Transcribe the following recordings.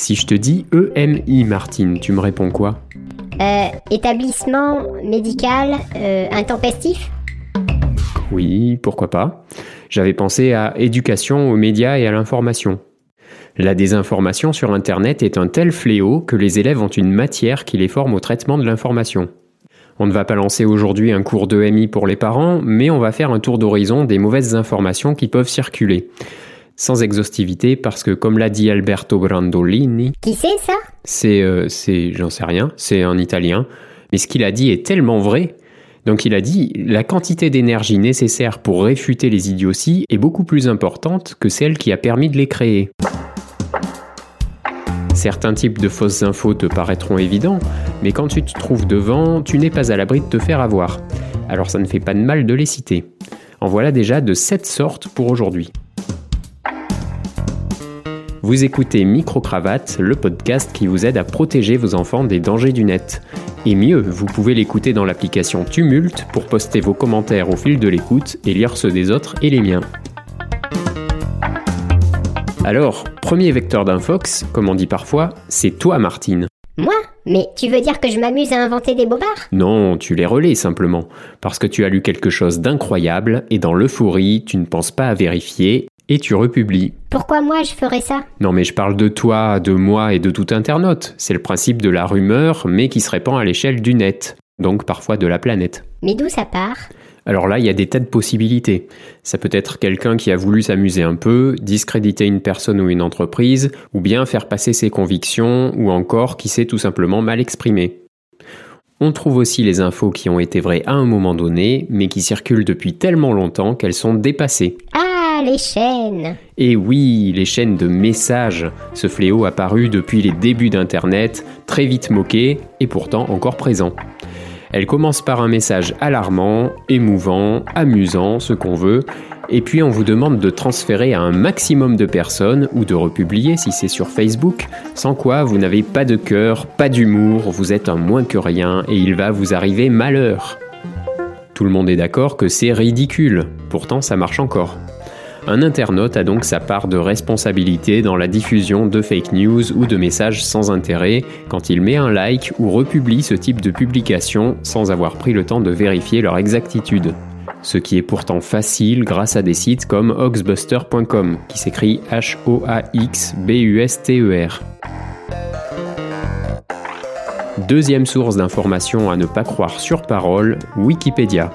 Si je te dis EMI, Martine, tu me réponds quoi? Euh, établissement médical euh, intempestif? Oui, pourquoi pas. J'avais pensé à éducation aux médias et à l'information. La désinformation sur Internet est un tel fléau que les élèves ont une matière qui les forme au traitement de l'information. On ne va pas lancer aujourd'hui un cours d'EMI pour les parents, mais on va faire un tour d'horizon des mauvaises informations qui peuvent circuler. Sans exhaustivité, parce que comme l'a dit Alberto Brandolini, Qui c'est ça? c'est, euh, c'est, j'en sais rien, c'est un italien, mais ce qu'il a dit est tellement vrai. Donc il a dit, la quantité d'énergie nécessaire pour réfuter les idioties est beaucoup plus importante que celle qui a permis de les créer. Certains types de fausses infos te paraîtront évidents, mais quand tu te trouves devant, tu n'es pas à l'abri de te faire avoir. Alors ça ne fait pas de mal de les citer. En voilà déjà de 7 sortes pour aujourd'hui. Vous écoutez Micro-Cravate, le podcast qui vous aide à protéger vos enfants des dangers du net. Et mieux, vous pouvez l'écouter dans l'application Tumult pour poster vos commentaires au fil de l'écoute et lire ceux des autres et les miens. Alors, premier vecteur d'un fox, comme on dit parfois, c'est toi Martine. Moi Mais tu veux dire que je m'amuse à inventer des bobards? Non, tu les relais simplement, parce que tu as lu quelque chose d'incroyable et dans l'euphorie, tu ne penses pas à vérifier et tu republies. Pourquoi moi je ferais ça? Non mais je parle de toi, de moi et de tout internaute. C'est le principe de la rumeur, mais qui se répand à l'échelle du net, donc parfois de la planète. Mais d'où ça part? Alors là, il y a des tas de possibilités. Ça peut être quelqu'un qui a voulu s'amuser un peu, discréditer une personne ou une entreprise, ou bien faire passer ses convictions, ou encore qui s'est tout simplement mal exprimé. On trouve aussi les infos qui ont été vraies à un moment donné, mais qui circulent depuis tellement longtemps qu'elles sont dépassées. Ah, les chaînes Et oui, les chaînes de messages, ce fléau apparu depuis les débuts d'Internet, très vite moqué et pourtant encore présent. Elle commence par un message alarmant, émouvant, amusant, ce qu'on veut, et puis on vous demande de transférer à un maximum de personnes ou de republier si c'est sur Facebook, sans quoi vous n'avez pas de cœur, pas d'humour, vous êtes un moins que rien et il va vous arriver malheur. Tout le monde est d'accord que c'est ridicule, pourtant ça marche encore. Un internaute a donc sa part de responsabilité dans la diffusion de fake news ou de messages sans intérêt quand il met un like ou republie ce type de publication sans avoir pris le temps de vérifier leur exactitude. Ce qui est pourtant facile grâce à des sites comme hoaxbuster.com, qui s'écrit H-O-A-X-B-U-S-T-E-R. Deuxième source d'information à ne pas croire sur parole, Wikipédia.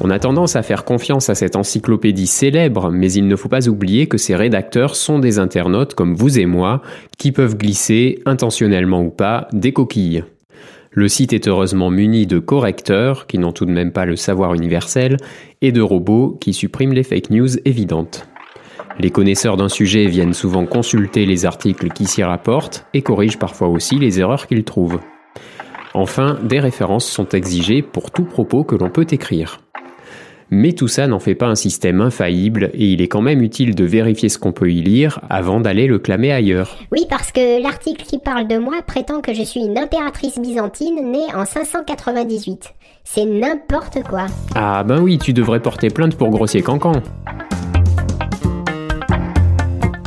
On a tendance à faire confiance à cette encyclopédie célèbre, mais il ne faut pas oublier que ses rédacteurs sont des internautes comme vous et moi, qui peuvent glisser, intentionnellement ou pas, des coquilles. Le site est heureusement muni de correcteurs, qui n'ont tout de même pas le savoir universel, et de robots qui suppriment les fake news évidentes. Les connaisseurs d'un sujet viennent souvent consulter les articles qui s'y rapportent et corrigent parfois aussi les erreurs qu'ils trouvent. Enfin, des références sont exigées pour tout propos que l'on peut écrire. Mais tout ça n'en fait pas un système infaillible et il est quand même utile de vérifier ce qu'on peut y lire avant d'aller le clamer ailleurs. Oui, parce que l'article qui parle de moi prétend que je suis une impératrice byzantine née en 598. C'est n'importe quoi. Ah ben oui, tu devrais porter plainte pour grossier cancan.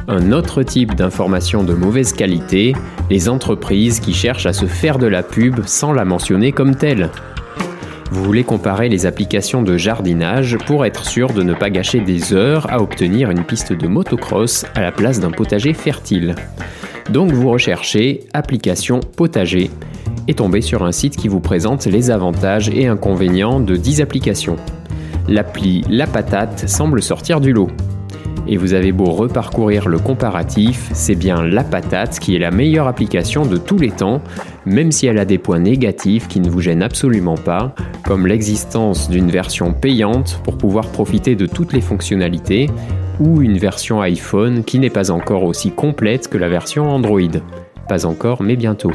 Un autre type d'information de mauvaise qualité, les entreprises qui cherchent à se faire de la pub sans la mentionner comme telle. Vous voulez comparer les applications de jardinage pour être sûr de ne pas gâcher des heures à obtenir une piste de motocross à la place d'un potager fertile. Donc vous recherchez application potager et tombez sur un site qui vous présente les avantages et inconvénients de 10 applications. L'appli La Patate semble sortir du lot. Et vous avez beau reparcourir le comparatif, c'est bien La Patate qui est la meilleure application de tous les temps, même si elle a des points négatifs qui ne vous gênent absolument pas, comme l'existence d'une version payante pour pouvoir profiter de toutes les fonctionnalités, ou une version iPhone qui n'est pas encore aussi complète que la version Android. Pas encore, mais bientôt.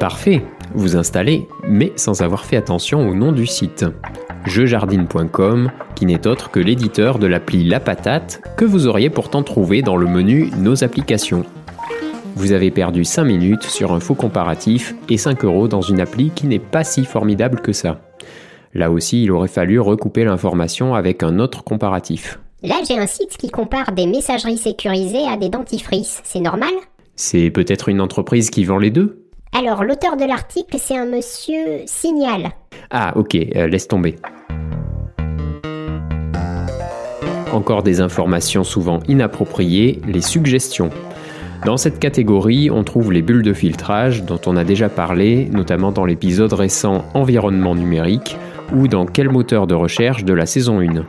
Parfait, vous installez, mais sans avoir fait attention au nom du site jeujardine.com, qui n'est autre que l'éditeur de l'appli La Patate, que vous auriez pourtant trouvé dans le menu Nos applications. Vous avez perdu 5 minutes sur un faux comparatif et 5 euros dans une appli qui n'est pas si formidable que ça. Là aussi, il aurait fallu recouper l'information avec un autre comparatif. Là, j'ai un site qui compare des messageries sécurisées à des dentifrices. C'est normal? C'est peut-être une entreprise qui vend les deux? Alors, l'auteur de l'article, c'est un monsieur Signal. Ah, ok, euh, laisse tomber. Encore des informations souvent inappropriées, les suggestions. Dans cette catégorie, on trouve les bulles de filtrage dont on a déjà parlé, notamment dans l'épisode récent Environnement numérique ou dans Quel moteur de recherche de la saison 1.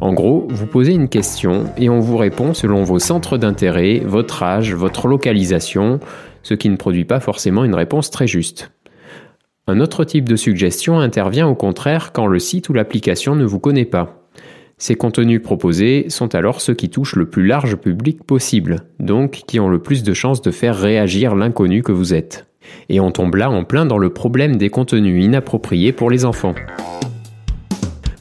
En gros, vous posez une question et on vous répond selon vos centres d'intérêt, votre âge, votre localisation, ce qui ne produit pas forcément une réponse très juste. Un autre type de suggestion intervient au contraire quand le site ou l'application ne vous connaît pas. Ces contenus proposés sont alors ceux qui touchent le plus large public possible, donc qui ont le plus de chances de faire réagir l'inconnu que vous êtes. Et on tombe là en plein dans le problème des contenus inappropriés pour les enfants.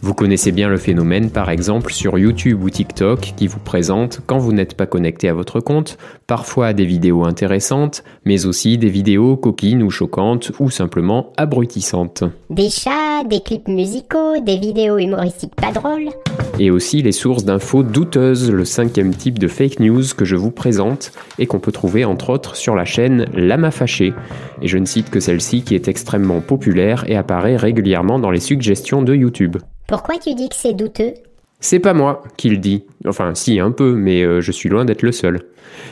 Vous connaissez bien le phénomène par exemple sur YouTube ou TikTok qui vous présente, quand vous n'êtes pas connecté à votre compte, parfois des vidéos intéressantes, mais aussi des vidéos coquines ou choquantes ou simplement abrutissantes. Des chats, des clips musicaux, des vidéos humoristiques pas drôles. Et aussi les sources d'infos douteuses, le cinquième type de fake news que je vous présente et qu'on peut trouver entre autres sur la chaîne Lama Fâché. Et je ne cite que celle-ci qui est extrêmement populaire et apparaît régulièrement dans les suggestions de YouTube. Pourquoi tu dis que c'est douteux? C'est pas moi qui le dis. Enfin, si, un peu, mais euh, je suis loin d'être le seul.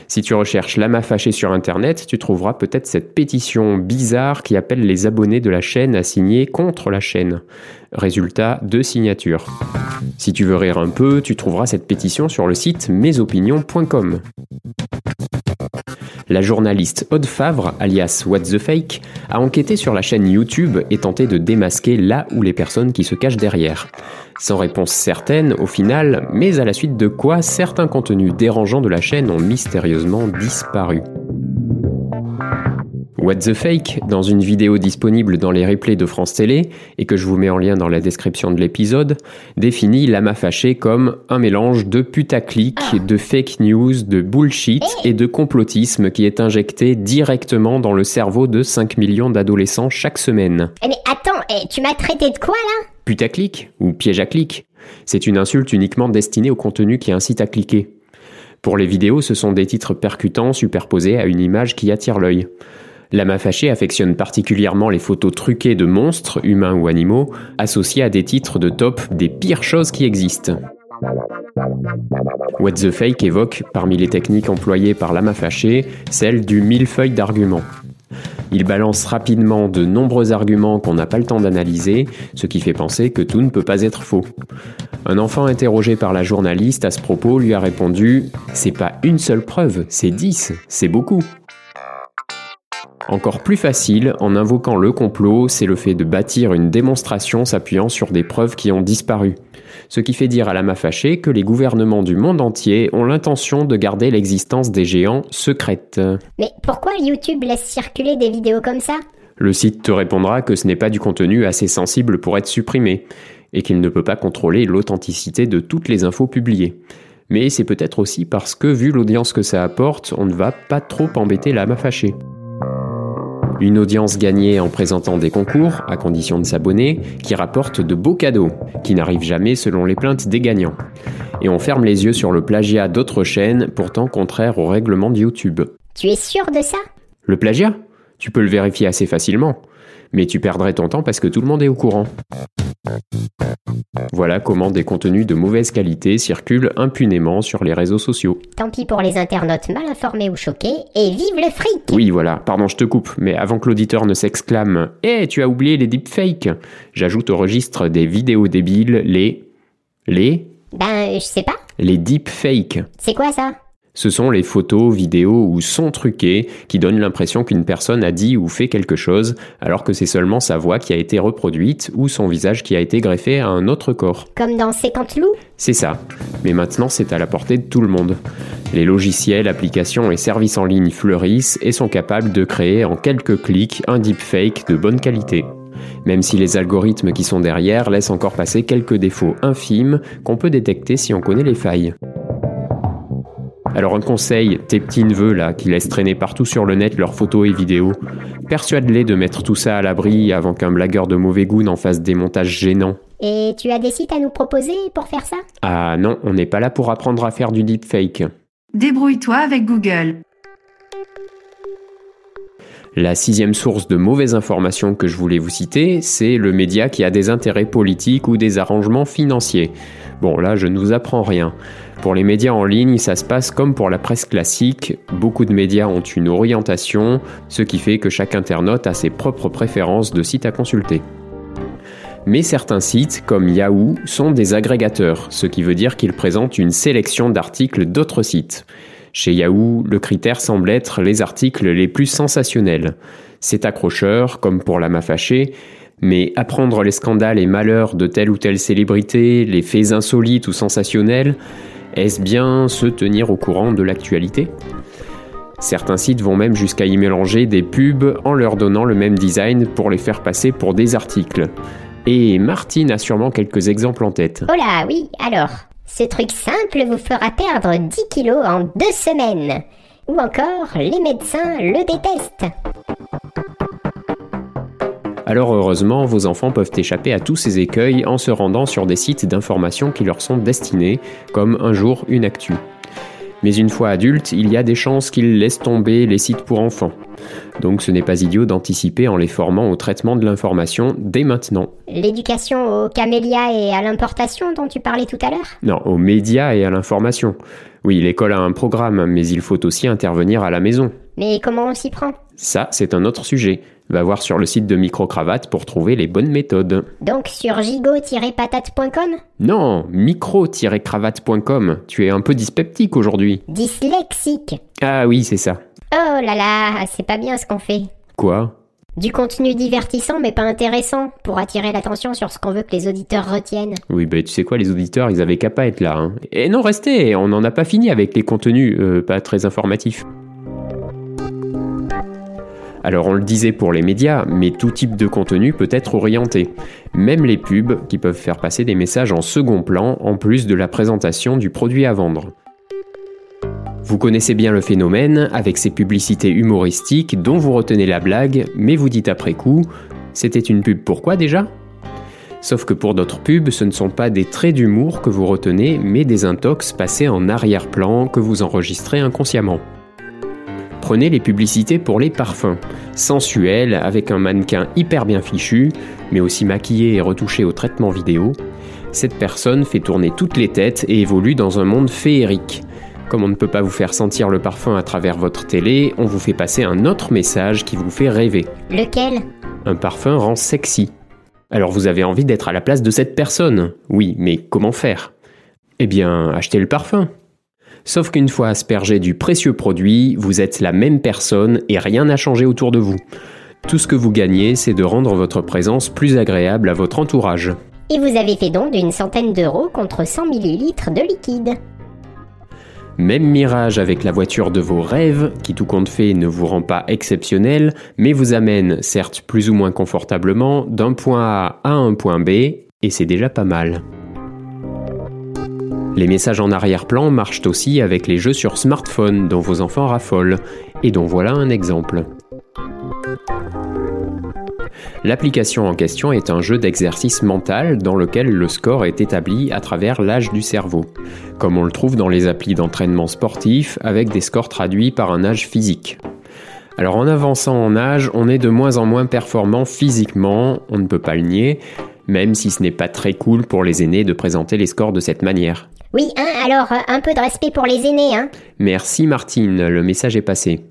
Si tu recherches Lama fâché sur internet, tu trouveras peut-être cette pétition bizarre qui appelle les abonnés de la chaîne à signer contre la chaîne. Résultat, deux signatures. Si tu veux rire un peu, tu trouveras cette pétition sur le site mesopinions.com. La journaliste Aude Favre, alias What the Fake, a enquêté sur la chaîne YouTube et tenté de démasquer là où les personnes qui se cachent derrière. Sans réponse certaine au final, mais à la suite de quoi certains contenus dérangeants de la chaîne ont mystérieusement disparu. What the Fake, dans une vidéo disponible dans les replays de France Télé, et que je vous mets en lien dans la description de l'épisode, définit Lama Fâché comme un mélange de putaclic, de fake news, de bullshit et de complotisme qui est injecté directement dans le cerveau de 5 millions d'adolescents chaque semaine. Eh, mais attends, eh, tu m'as traité de quoi là? Putaclic ou piège à clic? C'est une insulte uniquement destinée au contenu qui incite à cliquer. Pour les vidéos, ce sont des titres percutants superposés à une image qui attire l'œil. Lama Fâché affectionne particulièrement les photos truquées de monstres, humains ou animaux, associées à des titres de top des pires choses qui existent. What the Fake évoque, parmi les techniques employées par Lama Fâché, celle du millefeuille d'arguments. Il balance rapidement de nombreux arguments qu'on n'a pas le temps d'analyser, ce qui fait penser que tout ne peut pas être faux. Un enfant interrogé par la journaliste à ce propos lui a répondu C'est pas une seule preuve, c'est dix, c'est beaucoup. Encore plus facile, en invoquant le complot, c'est le fait de bâtir une démonstration s'appuyant sur des preuves qui ont disparu. Ce qui fait dire à la fâchée que les gouvernements du monde entier ont l'intention de garder l'existence des géants secrète. Mais pourquoi YouTube laisse circuler des vidéos comme ça? Le site te répondra que ce n'est pas du contenu assez sensible pour être supprimé, et qu'il ne peut pas contrôler l'authenticité de toutes les infos publiées. Mais c'est peut-être aussi parce que, vu l'audience que ça apporte, on ne va pas trop embêter la fâchée. Une audience gagnée en présentant des concours, à condition de s'abonner, qui rapportent de beaux cadeaux, qui n'arrivent jamais selon les plaintes des gagnants. Et on ferme les yeux sur le plagiat d'autres chaînes, pourtant contraires au règlement de YouTube. Tu es sûr de ça? Le plagiat? Tu peux le vérifier assez facilement. Mais tu perdrais ton temps parce que tout le monde est au courant. Voilà comment des contenus de mauvaise qualité circulent impunément sur les réseaux sociaux. Tant pis pour les internautes mal informés ou choqués, et vive le fric Oui, voilà, pardon, je te coupe, mais avant que l'auditeur ne s'exclame Eh, tu as oublié les deepfakes J'ajoute au registre des vidéos débiles les. Les? Ben, je sais pas. Les deepfakes. C'est quoi ça? Ce sont les photos, vidéos ou sons truqués qui donnent l'impression qu'une personne a dit ou fait quelque chose alors que c'est seulement sa voix qui a été reproduite ou son visage qui a été greffé à un autre corps. Comme dans 50 loups C'est ça. Mais maintenant c'est à la portée de tout le monde. Les logiciels, applications et services en ligne fleurissent et sont capables de créer en quelques clics un deepfake de bonne qualité même si les algorithmes qui sont derrière laissent encore passer quelques défauts infimes qu'on peut détecter si on connaît les failles. Alors un conseil, tes petits neveux là, qui laissent traîner partout sur le net leurs photos et vidéos, persuade-les de mettre tout ça à l'abri avant qu'un blagueur de mauvais goût n'en fasse des montages gênants. Et tu as des sites à nous proposer pour faire ça? Ah non, on n'est pas là pour apprendre à faire du deepfake. Débrouille-toi avec Google. La sixième source de mauvaises informations que je voulais vous citer, c'est le média qui a des intérêts politiques ou des arrangements financiers. Bon, là, je ne vous apprends rien. Pour les médias en ligne, ça se passe comme pour la presse classique. Beaucoup de médias ont une orientation, ce qui fait que chaque internaute a ses propres préférences de sites à consulter. Mais certains sites, comme Yahoo, sont des agrégateurs, ce qui veut dire qu'ils présentent une sélection d'articles d'autres sites. Chez Yahoo, le critère semble être les articles les plus sensationnels. C'est accrocheur, comme pour la fâchée, mais apprendre les scandales et malheurs de telle ou telle célébrité, les faits insolites ou sensationnels, est-ce bien se tenir au courant de l'actualité? Certains sites vont même jusqu'à y mélanger des pubs en leur donnant le même design pour les faire passer pour des articles. Et Martine a sûrement quelques exemples en tête. Oh là, oui, alors. Ce truc simple vous fera perdre 10 kilos en deux semaines. Ou encore, les médecins le détestent. Alors heureusement, vos enfants peuvent échapper à tous ces écueils en se rendant sur des sites d'information qui leur sont destinés, comme un jour une actu. Mais une fois adultes, il y a des chances qu'ils laissent tomber les sites pour enfants. Donc ce n'est pas idiot d'anticiper en les formant au traitement de l'information dès maintenant. L'éducation aux camélias et à l'importation dont tu parlais tout à l'heure? Non, aux médias et à l'information. Oui, l'école a un programme, mais il faut aussi intervenir à la maison. Mais comment on s'y prend? Ça, c'est un autre sujet. Va voir sur le site de Microcravate pour trouver les bonnes méthodes. Donc sur gigot-patate.com Non, micro-cravate.com. Tu es un peu dyspeptique aujourd'hui. Dyslexique. Ah oui, c'est ça. Oh là là, c'est pas bien ce qu'on fait. Quoi? Du contenu divertissant mais pas intéressant pour attirer l'attention sur ce qu'on veut que les auditeurs retiennent. Oui, bah tu sais quoi, les auditeurs, ils avaient qu'à pas être là. Hein. Et non, restez, on n'en a pas fini avec les contenus euh, pas très informatifs. Alors on le disait pour les médias, mais tout type de contenu peut être orienté. Même les pubs qui peuvent faire passer des messages en second plan en plus de la présentation du produit à vendre. Vous connaissez bien le phénomène avec ces publicités humoristiques dont vous retenez la blague, mais vous dites après coup C'était une pub pourquoi déjà? Sauf que pour d'autres pubs, ce ne sont pas des traits d'humour que vous retenez, mais des intox passés en arrière-plan que vous enregistrez inconsciemment. Prenez les publicités pour les parfums. Sensuelles, avec un mannequin hyper bien fichu, mais aussi maquillé et retouché au traitement vidéo. Cette personne fait tourner toutes les têtes et évolue dans un monde féerique. Comme on ne peut pas vous faire sentir le parfum à travers votre télé, on vous fait passer un autre message qui vous fait rêver. Lequel? Un parfum rend sexy. Alors vous avez envie d'être à la place de cette personne? Oui, mais comment faire? Eh bien, achetez le parfum. Sauf qu'une fois aspergé du précieux produit, vous êtes la même personne et rien n'a changé autour de vous. Tout ce que vous gagnez, c'est de rendre votre présence plus agréable à votre entourage. Et vous avez fait donc d'une centaine d'euros contre 100 millilitres de liquide. Même mirage avec la voiture de vos rêves, qui tout compte fait ne vous rend pas exceptionnel, mais vous amène, certes plus ou moins confortablement, d'un point A à un point B, et c'est déjà pas mal. Les messages en arrière-plan marchent aussi avec les jeux sur smartphone dont vos enfants raffolent, et dont voilà un exemple. L'application en question est un jeu d'exercice mental dans lequel le score est établi à travers l'âge du cerveau, comme on le trouve dans les applis d'entraînement sportif avec des scores traduits par un âge physique. Alors en avançant en âge, on est de moins en moins performant physiquement, on ne peut pas le nier, même si ce n'est pas très cool pour les aînés de présenter les scores de cette manière. Oui, hein, alors euh, un peu de respect pour les aînés, hein. Merci Martine, le message est passé.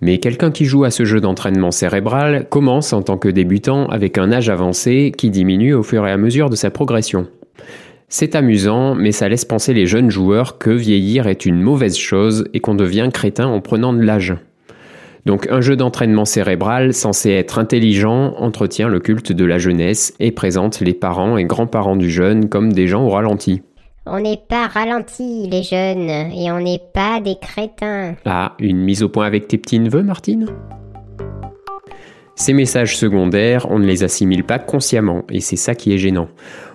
Mais quelqu'un qui joue à ce jeu d'entraînement cérébral commence en tant que débutant avec un âge avancé qui diminue au fur et à mesure de sa progression. C'est amusant, mais ça laisse penser les jeunes joueurs que vieillir est une mauvaise chose et qu'on devient crétin en prenant de l'âge. Donc un jeu d'entraînement cérébral censé être intelligent entretient le culte de la jeunesse et présente les parents et grands-parents du jeune comme des gens au ralenti. On n'est pas ralentis, les jeunes, et on n'est pas des crétins. Ah, une mise au point avec tes petits-neveux, Martine? Ces messages secondaires, on ne les assimile pas consciemment, et c'est ça qui est gênant.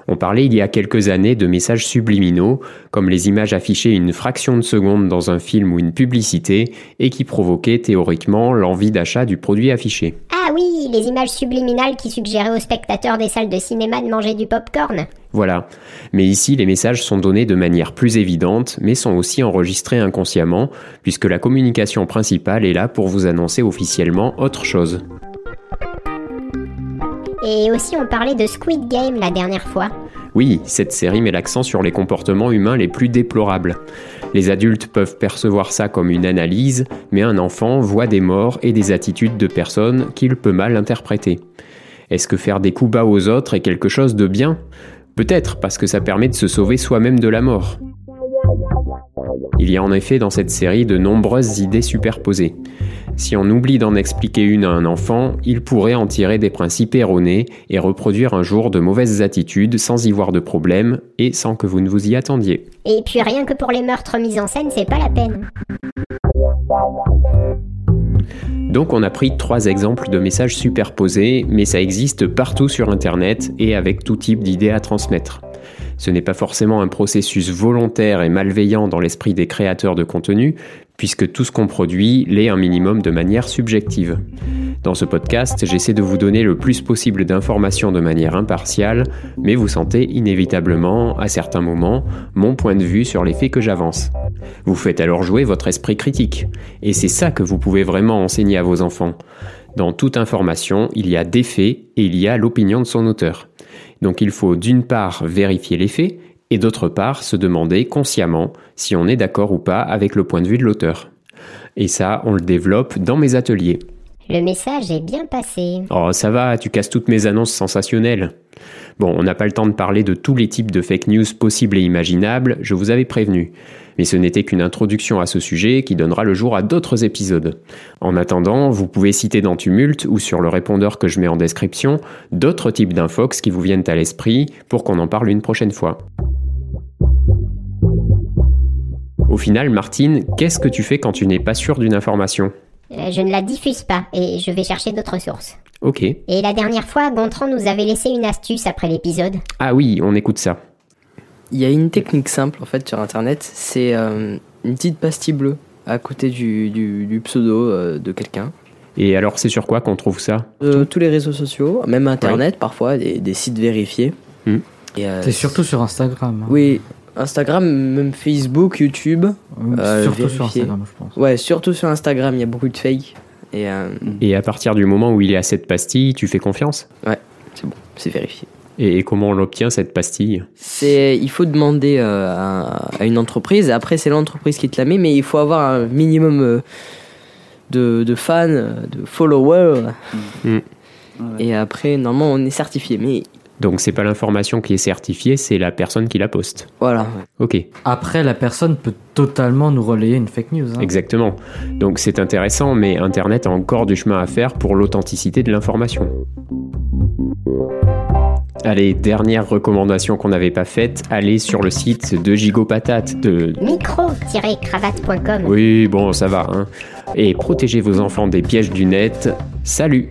On parlait il y a quelques années de messages subliminaux, comme les images affichées une fraction de seconde dans un film ou une publicité, et qui provoquaient théoriquement l'envie d'achat du produit affiché. Ah oui, les images subliminales qui suggéraient aux spectateurs des salles de cinéma de manger du pop-corn. Voilà. Mais ici, les messages sont donnés de manière plus évidente, mais sont aussi enregistrés inconsciemment, puisque la communication principale est là pour vous annoncer officiellement autre chose. Et aussi on parlait de Squid Game la dernière fois. Oui, cette série met l'accent sur les comportements humains les plus déplorables. Les adultes peuvent percevoir ça comme une analyse, mais un enfant voit des morts et des attitudes de personnes qu'il peut mal interpréter. Est-ce que faire des coups bas aux autres est quelque chose de bien? Peut-être parce que ça permet de se sauver soi-même de la mort. Il y a en effet dans cette série de nombreuses idées superposées. Si on oublie d'en expliquer une à un enfant, il pourrait en tirer des principes erronés et reproduire un jour de mauvaises attitudes sans y voir de problème et sans que vous ne vous y attendiez. Et puis rien que pour les meurtres mis en scène, c'est pas la peine. Donc on a pris trois exemples de messages superposés, mais ça existe partout sur Internet et avec tout type d'idées à transmettre. Ce n'est pas forcément un processus volontaire et malveillant dans l'esprit des créateurs de contenu, puisque tout ce qu'on produit l'est un minimum de manière subjective. Dans ce podcast, j'essaie de vous donner le plus possible d'informations de manière impartiale, mais vous sentez inévitablement, à certains moments, mon point de vue sur les faits que j'avance. Vous faites alors jouer votre esprit critique, et c'est ça que vous pouvez vraiment enseigner à vos enfants. Dans toute information, il y a des faits et il y a l'opinion de son auteur. Donc il faut d'une part vérifier les faits et d'autre part se demander consciemment si on est d'accord ou pas avec le point de vue de l'auteur. Et ça, on le développe dans mes ateliers. Le message est bien passé. Oh, ça va, tu casses toutes mes annonces sensationnelles. Bon, on n'a pas le temps de parler de tous les types de fake news possibles et imaginables, je vous avais prévenu. Mais ce n'était qu'une introduction à ce sujet qui donnera le jour à d'autres épisodes. En attendant, vous pouvez citer dans Tumult ou sur le répondeur que je mets en description d'autres types d'infox qui vous viennent à l'esprit pour qu'on en parle une prochaine fois. Au final, Martine, qu'est-ce que tu fais quand tu n'es pas sûr d'une information? Euh, Je ne la diffuse pas et je vais chercher d'autres sources. Ok. Et la dernière fois, Gontran nous avait laissé une astuce après l'épisode. Ah oui, on écoute ça. Il y a une technique simple en fait sur internet, c'est euh, une petite pastille bleue à côté du, du- du pseudo euh, de quelqu'un. Et alors, c'est sur quoi qu'on trouve ça? Euh, tous les réseaux sociaux, même internet parfois, des, des sites vérifiés. Hmm. Et, euh, C'est surtout sur Instagram. hein. Oui, Instagram, même Facebook, YouTube. euh, surtout sur vérifier. Instagram, je pense. Ouais, surtout sur Instagram, il y a beaucoup de fake. Et euh, Et à partir du moment où il est à cette pastille, tu fais confiance c'est bon, c'est vérifié. Et comment on l'obtient cette pastille? C'est, il faut demander euh, à, à une entreprise. Après, c'est l'entreprise qui te la met, mais il faut avoir un minimum euh, de, de fans, de followers. Mm. Et après, normalement, on est certifié. Mais Donc c'est pas l'information qui est certifiée, c'est la personne qui la poste. voilà. Ok, Après, la personne peut totalement nous relayer une fake news. hein. exactement. Donc c'est intéressant, mais Internet a encore du chemin à faire pour l'authenticité de l'information. Allez, dernière recommandation qu'on n'avait pas faite, allez sur le site de Gigopatate de... Micro-cravate.com. Oui, bon, ça va, hein. Et protégez vos enfants des pièges du net. Salut